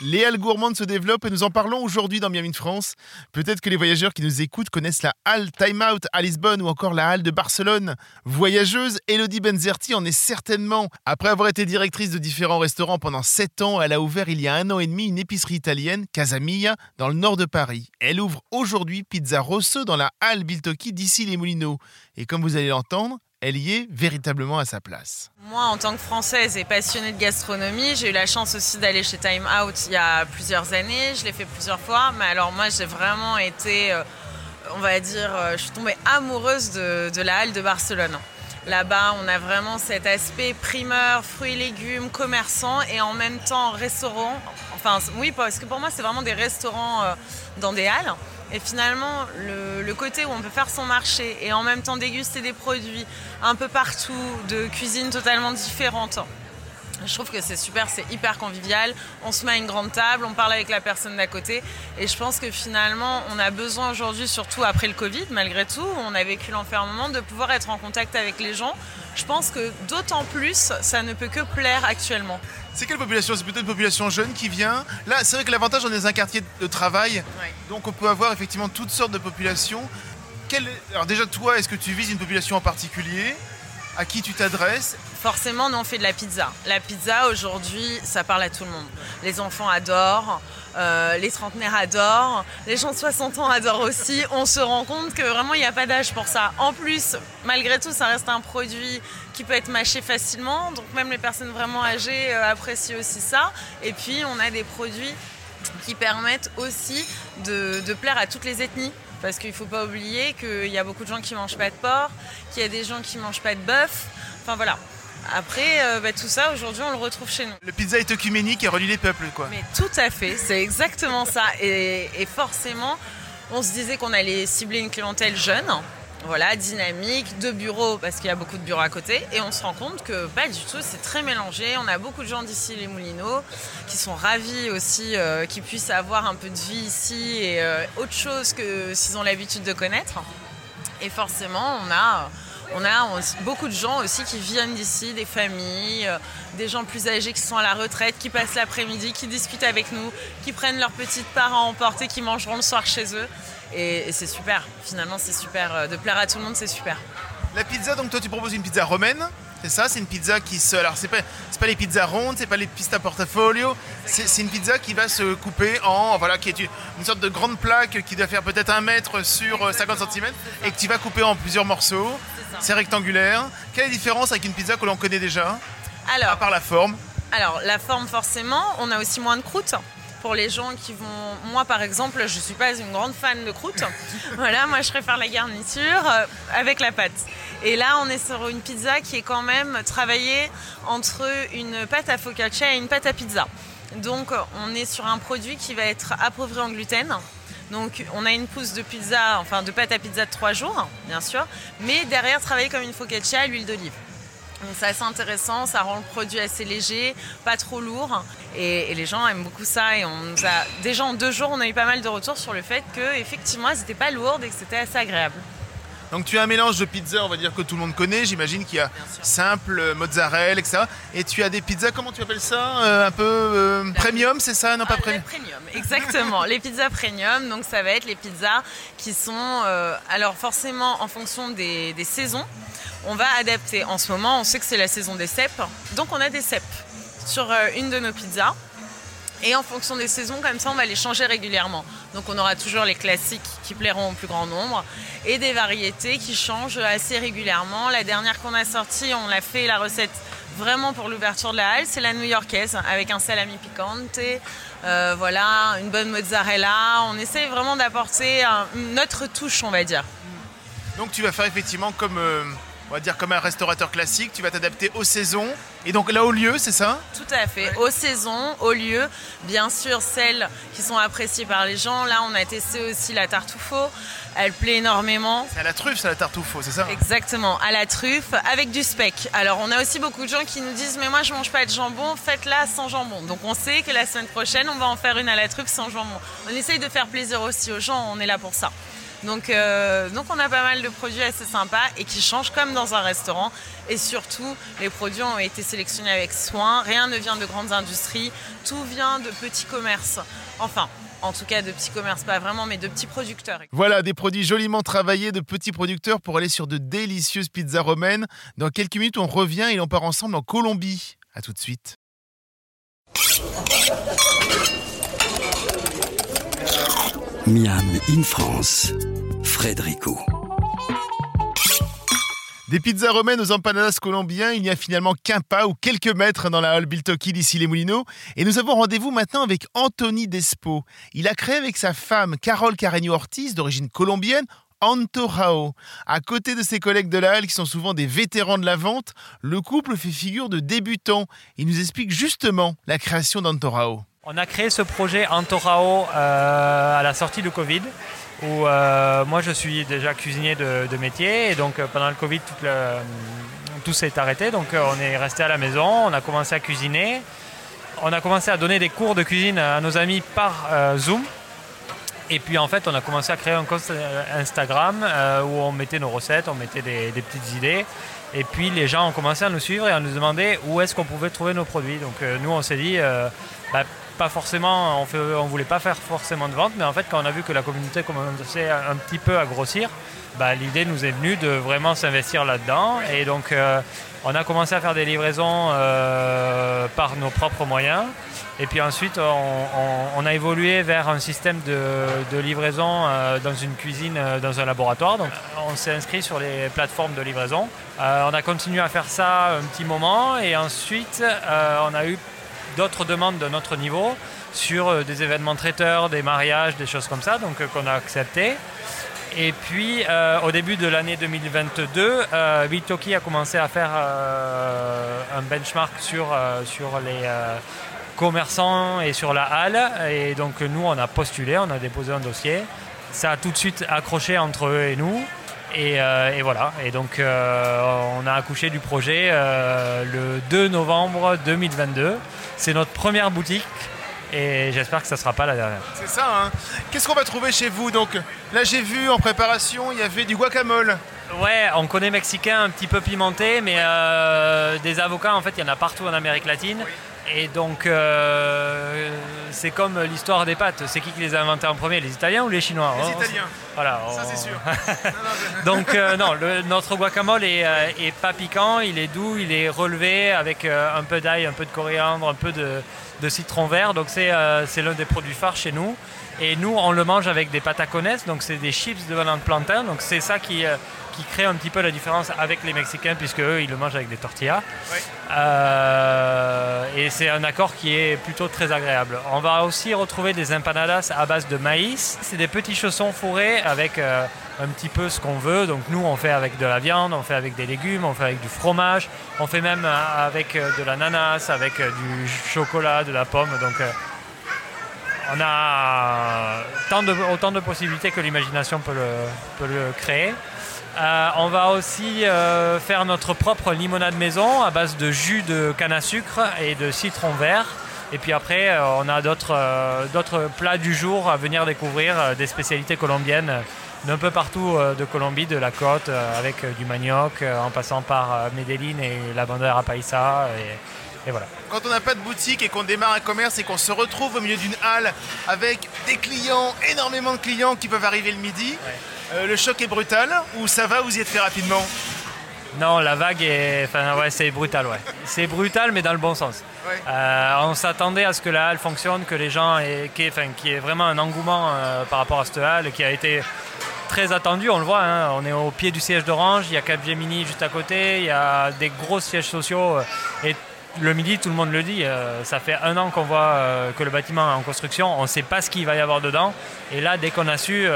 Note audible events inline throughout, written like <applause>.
Les halles gourmandes se développent et nous en parlons aujourd'hui dans Miami in France. Peut-être que les voyageurs qui nous écoutent connaissent la halle Time Out à Lisbonne ou encore la halle de Barcelone. Voyageuse, Elodie Benzerti en est certainement. Après avoir été directrice de différents restaurants pendant 7 ans, elle a ouvert il y a un an et demi une épicerie italienne, Casamilla, dans le nord de Paris. Elle ouvre aujourd'hui Pizza Rosso dans la halle Biltocchi d'ici les Moulineaux. Et comme vous allez l'entendre, elle y est véritablement à sa place. Moi, en tant que Française et passionnée de gastronomie, j'ai eu la chance aussi d'aller chez Time Out il y a plusieurs années. Je l'ai fait plusieurs fois. Mais alors moi, j'ai vraiment été, euh, on va dire, euh, je suis tombée amoureuse de, la halle de Barcelone. Là-bas, on a vraiment cet aspect primeur, fruits et légumes, commerçant et en même temps restaurant. Enfin, oui, parce que pour moi, c'est vraiment des restaurants euh, dans des halles. Et finalement, le, côté où on peut faire son marché et en même temps déguster des produits un peu partout, de cuisine totalement différente, je trouve que c'est super, c'est hyper convivial. On se met à une grande table, on parle avec la personne d'à côté. Et je pense que finalement, on a besoin aujourd'hui, surtout après le Covid, malgré tout, on a vécu l'enfermement, de pouvoir être en contact avec les gens. Je pense que d'autant plus, ça ne peut que plaire actuellement. C'est quelle population? C'est plutôt une population jeune qui vient. Là, c'est vrai que l'avantage, on est dans un quartier de travail. Ouais. Donc on peut avoir effectivement toutes sortes de populations. Quelle... Alors déjà, toi, est-ce que tu vises une population en particulier? À qui tu t'adresses? Forcément, nous on fait de la pizza. La pizza aujourd'hui, ça parle à tout le monde. Les enfants adorent, euh, les trentenaires adorent, les gens de 60 ans adorent aussi. On se rend compte que vraiment il n'y a pas d'âge pour ça. En plus, malgré tout, ça reste un produit qui peut être mâché facilement, donc même les personnes vraiment âgées euh, apprécient aussi ça. Et puis on a des produits qui permettent aussi de, de plaire à toutes les ethnies. Parce qu'il ne faut pas oublier qu'il y a beaucoup de gens qui ne mangent pas de porc, qu'il y a des gens qui ne mangent pas de bœuf. Enfin voilà, après, euh, bah, tout ça, aujourd'hui, on le retrouve chez nous. Le pizza est œcuménique et relie les peuples, quoi. Mais tout à fait, c'est exactement ça. Et, et, forcément, on se disait qu'on allait cibler une clientèle jeune, voilà, dynamique, de bureaux, parce qu'il y a beaucoup de bureaux à côté. Et on se rend compte que pas du tout, c'est très mélangé. On a beaucoup de gens d'ici, les Moulineaux, qui sont ravis aussi euh, qu'ils puissent avoir un peu de vie ici et euh, autre chose que s'ils ont l'habitude de connaître. Et forcément, on a on a beaucoup de gens aussi qui viennent d'ici, des familles, euh, des gens plus âgés qui sont à la retraite, qui passent l'après-midi, qui discutent avec nous, qui prennent leurs petites parts à emporter, qui mangeront le soir chez eux. Et, c'est super, finalement c'est super. Euh, De plaire à tout le monde, c'est super. La pizza, donc toi tu proposes une pizza romaine c'est ça, c'est une pizza qui se. Alors, c'est pas, pas les pizzas rondes, c'est pas les pizzas portafolio, c'est, une pizza qui va se couper en. Voilà, qui est une, une sorte de grande plaque qui doit faire peut-être un mètre sur 50 cm et que tu vas couper en plusieurs morceaux. C'est, rectangulaire. Quelle est la différence avec une pizza que l'on connaît déjà Alors, À part la forme Alors, la forme, forcément, on a aussi moins de croûte pour les gens qui vont. Moi, par exemple, je suis pas une grande fan de croûte. <laughs> voilà, moi, je préfère la garniture euh, avec la pâte. Et là, on est sur une pizza qui est quand même travaillée entre une pâte à focaccia et une pâte à pizza. Donc, on est sur un produit qui va être appauvri en gluten. Donc, on a une pousse de pizza, enfin de pâte à pizza de 3 jours, bien sûr, mais derrière, travaillé comme une focaccia à l'huile d'olive. Donc c'est assez intéressant, ça rend le produit assez léger, pas trop lourd, et, les gens aiment beaucoup ça. Et on a déjà en deux jours, on a eu pas mal de retours sur le fait que effectivement, elles n'étaient pas lourdes et que c'était assez agréable. Donc tu as un mélange de pizza, on va dire que tout le monde connaît. J'imagine qu'il y a simple, mozzarella, etc. Et tu as des pizzas, comment tu appelles ça euh, Un peu euh, premium, c'est ça Non, pas ah, premium. premium, exactement. les pizzas premium, donc ça va être les pizzas qui sont, euh, alors forcément en fonction des, des saisons, on va adapter. En ce moment, on sait que c'est la saison des cèpes, donc on a des cèpes sur une de nos pizzas. Et en fonction des saisons, comme ça, on va les changer régulièrement. Donc on aura toujours les classiques qui plairont au plus grand nombre et des variétés qui changent assez régulièrement. La dernière qu'on a sortie, on l'a fait la recette vraiment pour l'ouverture de la halle, c'est la new-yorkaise avec un salami picante, euh, voilà, une bonne mozzarella. On essaye vraiment d'apporter notre touche, on va dire. Donc tu vas faire effectivement comme... Euh on va dire comme un restaurateur classique, tu vas t'adapter aux saisons. Et donc là, au lieu, c'est ça? Tout à fait, aux saisons, aux lieux. Bien sûr, celles qui sont appréciées par les gens. Là, on a testé aussi la tarte au faux. Elle plaît énormément. C'est à la truffe, c'est la tarte au faux, c'est ça? Exactement, à la truffe, avec du speck. Alors, on a aussi beaucoup de gens qui nous disent Mais moi, je mange pas de jambon, faites-la sans jambon. Donc, on sait que la semaine prochaine, on va en faire une à la truffe sans jambon. On essaye de faire plaisir aussi aux gens, on est là pour ça. Donc, euh, donc on a pas mal de produits assez sympas et qui changent comme dans un restaurant. Et surtout, les produits ont été sélectionnés avec soin. Rien ne vient de grandes industries. Tout vient de petits commerces. Enfin, en tout cas de petits commerces, pas vraiment, mais de petits producteurs. Voilà, des produits joliment travaillés de petits producteurs pour aller sur de délicieuses pizzas romaines. Dans quelques minutes, on revient et on part ensemble en Colombie. A tout de suite. Miam in France, Frédérico. Des pizzas romaines aux empanadas colombiens, il n'y a finalement qu'un pas ou quelques mètres dans la Hall Biltoki d'ici les Moulineaux. Et nous avons rendez-vous maintenant avec Anthony Despo. Il a créé avec sa femme Carole Carreño Ortiz, d'origine colombienne, Antorao. À côté de ses collègues de la Halle qui sont souvent des vétérans de la vente, le couple fait figure de débutant. Il nous explique justement la création d'Antorao. On a créé ce projet Antorao euh, à la sortie du Covid, où euh, moi je suis déjà cuisinier de, métier, et donc euh, pendant le Covid tout, s'est arrêté, donc on est resté à la maison, on a commencé à cuisiner, on a commencé à donner des cours de cuisine à nos amis par Zoom. Et puis en fait, on a commencé à créer un compte Instagram où on mettait nos recettes, on mettait des, petites idées. Et puis les gens ont commencé à nous suivre et à nous demander où est-ce qu'on pouvait trouver nos produits. Donc nous, on s'est dit, bah, pas forcément, on ne voulait pas faire forcément de vente, mais en fait, quand on a vu que la communauté commençait un petit peu à grossir, bah, l'idée nous est venue de vraiment s'investir là-dedans. Et donc, euh, on a commencé à faire des livraisons euh, par nos propres moyens. Et puis ensuite, on, a évolué vers un système de, livraison euh, dans une cuisine, dans un laboratoire. Donc, on s'est inscrit sur les plateformes de livraison. on a continué à faire ça un petit moment. Et ensuite, on a eu d'autres demandes de notre niveau sur euh, des événements traiteurs, des mariages, des choses comme ça, donc euh, qu'on a accepté. Et puis, euh, au début de l'année 2022, euh, Bitoki a commencé à faire un benchmark sur, sur les commerçants et sur la halle. Et donc, nous, on a postulé, on a déposé un dossier. Ça a tout de suite accroché entre eux et nous. Et, et voilà. Et donc, on a accouché du projet le 2 novembre 2022. C'est notre première boutique et j'espère que ça ne sera pas la dernière. C'est ça, hein Qu'est-ce qu'on va trouver chez vous Donc? Là, j'ai vu en préparation, il y avait du guacamole. Ouais, on connaît mexicain un petit peu pimenté, mais euh, des avocats, en fait, il y en a partout en Amérique latine. Et donc, euh, c'est comme l'histoire des pâtes. C'est qui qui les a inventés en premier Les Italiens ou les Chinois Les Italiens. Voilà. Ça, c'est sûr. <laughs> donc, euh, non, notre guacamole euh, est, pas piquant, il est doux, il est relevé avec un peu d'ail, un peu de coriandre, un peu de, citron vert. Donc, c'est l'un des produits phares chez nous. Et nous, on le mange avec des patacones, donc c'est des chips de banane plantain. Donc, c'est ça qui qui crée un petit peu la différence avec les Mexicains, puisque eux, ils le mangent avec des tortillas. Euh, et c'est un accord qui est plutôt très agréable. On va aussi retrouver des empanadas à base de maïs. C'est des petits chaussons fourrés avec euh, un petit peu ce qu'on veut. Donc nous, on fait avec de la viande, on fait avec des légumes, on fait avec du fromage, on fait même euh, avec de l'ananas, avec du chocolat, de la pomme. Donc on a autant de possibilités que l'imagination peut le créer. Euh, on va aussi euh, faire notre propre limonade maison à base de jus de canne à sucre et de citron vert. Et puis après, euh, on a d'autres plats du jour à venir découvrir, des spécialités colombiennes d'un peu partout de Colombie, de la côte, avec du manioc, en passant par Medellín et la bandera paisa. Voilà. Quand on n'a pas de boutique et qu'on démarre un commerce et qu'on se retrouve au milieu d'une halle avec des clients, énormément de clients qui peuvent arriver le midi, euh, le choc est brutal ou ça va, vous y êtes fait rapidement? Non, la vague est. Enfin, ouais, c'est brutal, ouais. C'est brutal, mais dans le bon sens. Euh, on s'attendait à ce que la halle fonctionne, que les gens aient. Qu'il y ait vraiment un engouement euh, par rapport à cette halle qui a été très attendu, on le voit. Hein. On est au pied du siège d'Orange, il y a Capgemini juste à côté, il y a des gros sièges sociaux. et le midi, tout le monde le dit, ça fait un an qu'on voit que le bâtiment est en construction, on ne sait pas ce qu'il va y avoir dedans. Et là, dès qu'on a su,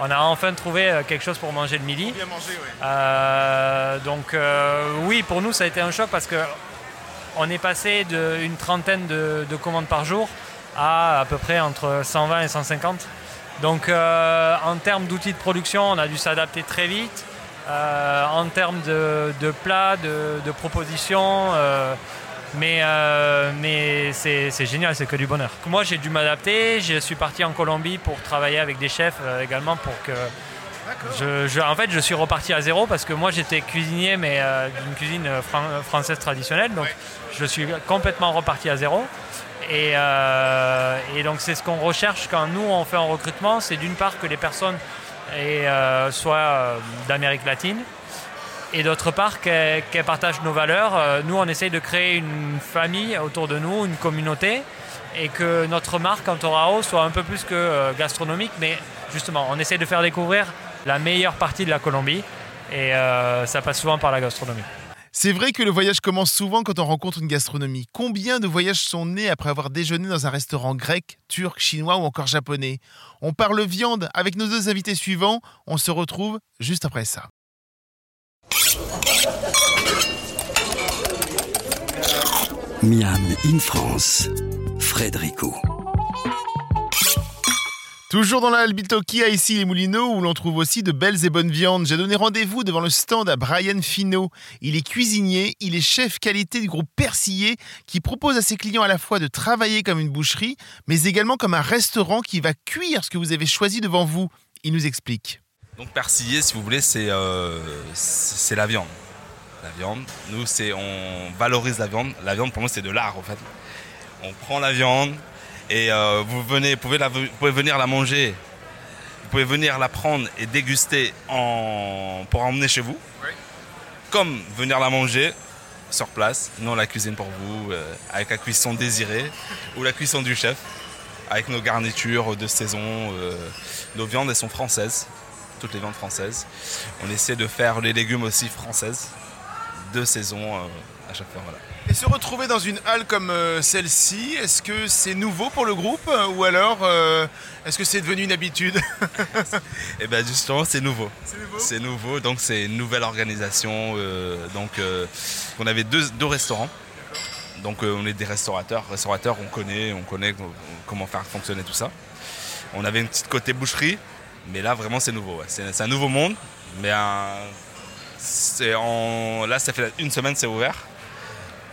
on a enfin trouvé euh, quelque chose pour manger le midi. Bien manger, oui. Euh, donc euh, oui, pour nous ça a été un choc parce que on est passé d'une trentaine de, commandes par jour à à peu près entre 120 et 150. Donc en termes d'outils de production, on a dû s'adapter très vite. En termes de, plats, de, propositions, Mais, euh, mais c'est génial, c'est que du bonheur. Moi, j'ai dû m'adapter. Je suis parti en Colombie pour travailler avec des chefs euh, également pour que. Je, je- en fait, je suis reparti à zéro parce que moi, j'étais cuisinier, mais euh, d'une cuisine euh, fran- française traditionnelle. Donc, je suis complètement reparti à zéro. Et, euh, et donc, c'est ce qu'on recherche quand nous, on fait un recrutement. C'est d'une part que les personnes aient, euh, soient euh, d'Amérique latine et d'autre part qu'elles partagent nos valeurs. Euh, Nous, on essaye de créer une famille autour de nous, une communauté, et que notre marque Antorao soit un peu plus que gastronomique, mais justement, on essaye de faire découvrir la meilleure partie de la Colombie, et ça passe souvent par la gastronomie. C'est vrai que le voyage commence souvent quand on rencontre une gastronomie. Combien de voyages sont nés après avoir déjeuné dans un restaurant grec, turc, chinois ou encore japonais? On parle viande avec nos deux invités suivants. On se retrouve juste après ça. Miam in France, Frédérico. Toujours dans la Albitoki à ici les Moulineaux où l'on trouve aussi de belles et bonnes viandes. J'ai donné rendez-vous devant le stand à Brian Finot. Il est cuisinier, il est chef qualité du groupe Persillé qui propose à ses clients à la fois de travailler comme une boucherie, mais également comme un restaurant qui va cuire ce que vous avez choisi devant vous. Il nous explique. Donc persillé, si vous voulez, c'est euh, c'est la viande. La viande, nous, c'est on valorise la viande. La viande, pour nous, c'est de l'art, en fait. On prend la viande et euh, vous venez, pouvez la, vous pouvez venir la manger. Vous pouvez venir la prendre et déguster en, pour emmener chez vous. Comme venir la manger sur place. Nous, on la cuisine pour vous euh, avec la cuisson désirée ou la cuisson du chef. Avec nos garnitures de saison. euh, nos viandes, elles sont françaises toutes les viandes françaises. On essaie de faire les légumes aussi françaises, de saison à chaque fois. Voilà. Et se retrouver dans une halle comme euh, celle-ci, est-ce que c'est nouveau pour le groupe euh, ou alors euh, est-ce que c'est devenu une habitude <laughs> Et bien justement, c'est nouveau. C'est nouveau? C'est nouveau, donc c'est une nouvelle organisation. euh, donc euh, on avait deux, deux restaurants. Donc on est des restaurateurs. Restaurateurs, on connaît, on connaît co- comment faire fonctionner tout ça. On avait une petite côté boucherie, mais là vraiment c'est nouveau. ouais. C'est un nouveau monde, mais un- c'est en- là ça fait une semaine c'est ouvert.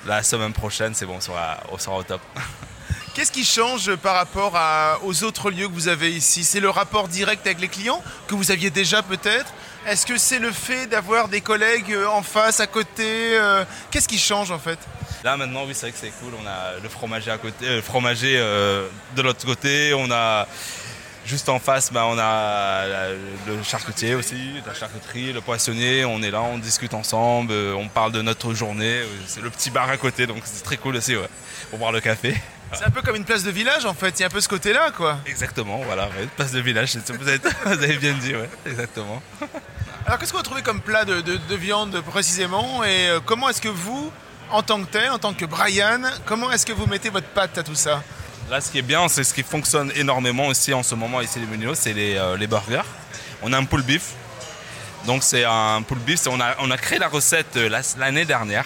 La semaine prochaine c'est bon, on sera, on sera au top. <laughs> Qu'est-ce qui change par rapport à- aux autres lieux que vous avez ici? C'est le rapport direct avec les clients que vous aviez déjà peut-être? Est-ce que c'est le fait d'avoir des collègues euh, en face, à côté euh, Qu'est-ce qui change en fait? Là maintenant, oui, c'est vrai que c'est cool. On a le fromager à côté, euh, le fromager euh, de l'autre côté. On a juste en face, bah, on a la- le charcutier aussi, la charcuterie, le poissonnier. On est là, on discute ensemble, euh, on parle de notre journée. Euh, C'est le petit bar à côté, donc c'est très cool aussi, ouais, pour boire le café. C'est un peu comme une place de village en fait, il y a un peu ce côté-là quoi. Exactement, voilà, ouais, place de village. c'est- Vous avez, <laughs> vous avez bien dit, ouais, exactement. Alors qu'est-ce que vous trouvez comme plat de, de- de viande précisément et euh, comment est-ce que vous, en tant que tel, en tant que Brian, comment est-ce que vous mettez votre patte à tout ça? Là, ce qui est bien, c'est ce qui fonctionne énormément aussi en ce moment ici les menus, c'est les, euh, les burgers. On a un pull beef. Donc c'est un pull beef. On a, on a créé la recette euh, la- l'année dernière.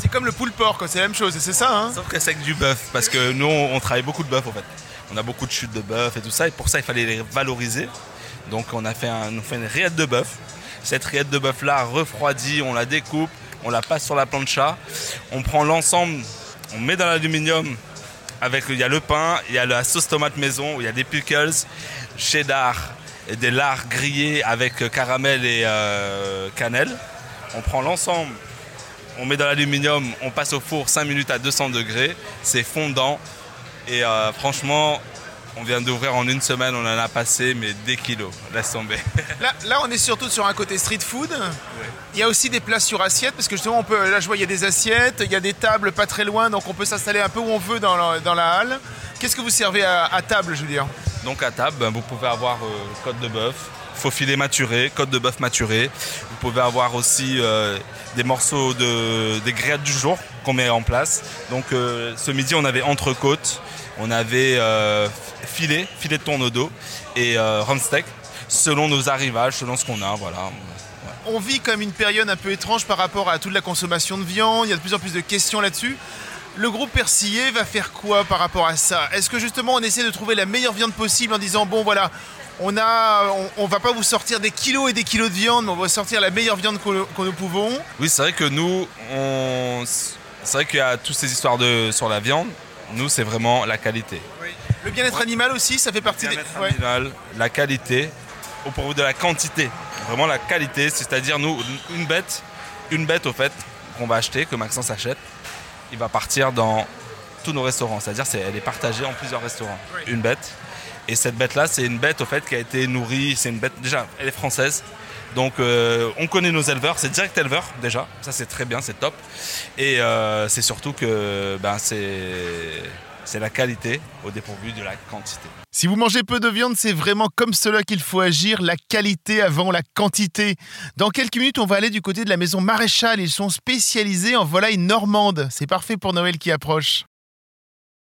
C'est comme le poule porc, c'est la même chose, c'est ça hein Sauf que c'est avec du bœuf. Parce que nous, on travaille beaucoup de bœuf en fait. On a beaucoup de chutes de bœuf et tout ça. Et pour ça, il fallait les valoriser. Donc on a fait, un, on fait une rillette de bœuf. Cette rillette de bœuf là, refroidie, on la découpe, on la passe sur la plancha. On prend l'ensemble, on met dans l'aluminium. Avec, il y a le pain, il y a la sauce tomate maison, il y a des pickles, cheddar et des lards grillés avec euh, caramel et euh, cannelle. On prend l'ensemble, on met dans l'aluminium, on passe au four 5 minutes à 200 degrés, c'est fondant. Et euh, franchement, on vient d'ouvrir en une semaine, on en a passé mais des kilos, laisse tomber. <laughs> Là, là, on est surtout sur un côté street food. Il y a aussi des plats sur assiette parce que justement, on peut, là, je vois, il y a des assiettes, il y a des tables pas très loin, donc on peut s'installer un peu où on veut dans la, dans la halle. Qu'est-ce que vous servez à, à table, je veux dire? Donc à table, ben, vous pouvez avoir euh, côte de bœuf, faux filet maturé, côte de bœuf maturé. Vous pouvez avoir aussi euh, des morceaux de des grillades du jour qu'on met en place. Donc euh, ce midi, on avait entrecôte, on avait euh, filet, filet de tourneau et euh, rhum steak, selon nos arrivages, selon ce qu'on a, voilà. On vit comme une période un peu étrange par rapport à toute la consommation de viande. Il y a de plus en plus de questions là-dessus. Le groupe Persillé va faire quoi par rapport à ça? Est-ce que justement on essaie de trouver la meilleure viande possible en disant bon voilà, on a, on, on va pas vous sortir des kilos et des kilos de viande, mais on va sortir la meilleure viande que, que nous pouvons? Oui, c'est vrai que nous, on, C'est vrai qu'il y a toutes ces histoires de, sur la viande. Nous, c'est vraiment la qualité. Le bien-être animal aussi, ça fait partie des. Bien-être animal, la qualité, au pourvu de la quantité. Vraiment la qualité, c'est-à-dire nous, une bête, une bête au fait, qu'on va acheter, que Maxence achète, il va partir dans tous nos restaurants. C'est-à-dire c'est, elle est partagée en plusieurs restaurants. Une bête. Et cette bête-là, c'est une bête au fait qui a été nourrie. C'est une bête, déjà, elle est française. Donc euh, on connaît nos éleveurs, c'est direct éleveur déjà, ça c'est très bien, c'est top. Et euh, c'est surtout que ben, c'est, c'est la qualité au dépourvu de la quantité. Si vous mangez peu de viande, c'est vraiment comme cela qu'il faut agir, la qualité avant la quantité. Dans quelques minutes, on va aller du côté de la maison Maréchal. Ils sont spécialisés en volaille normande. C'est parfait pour Noël qui approche.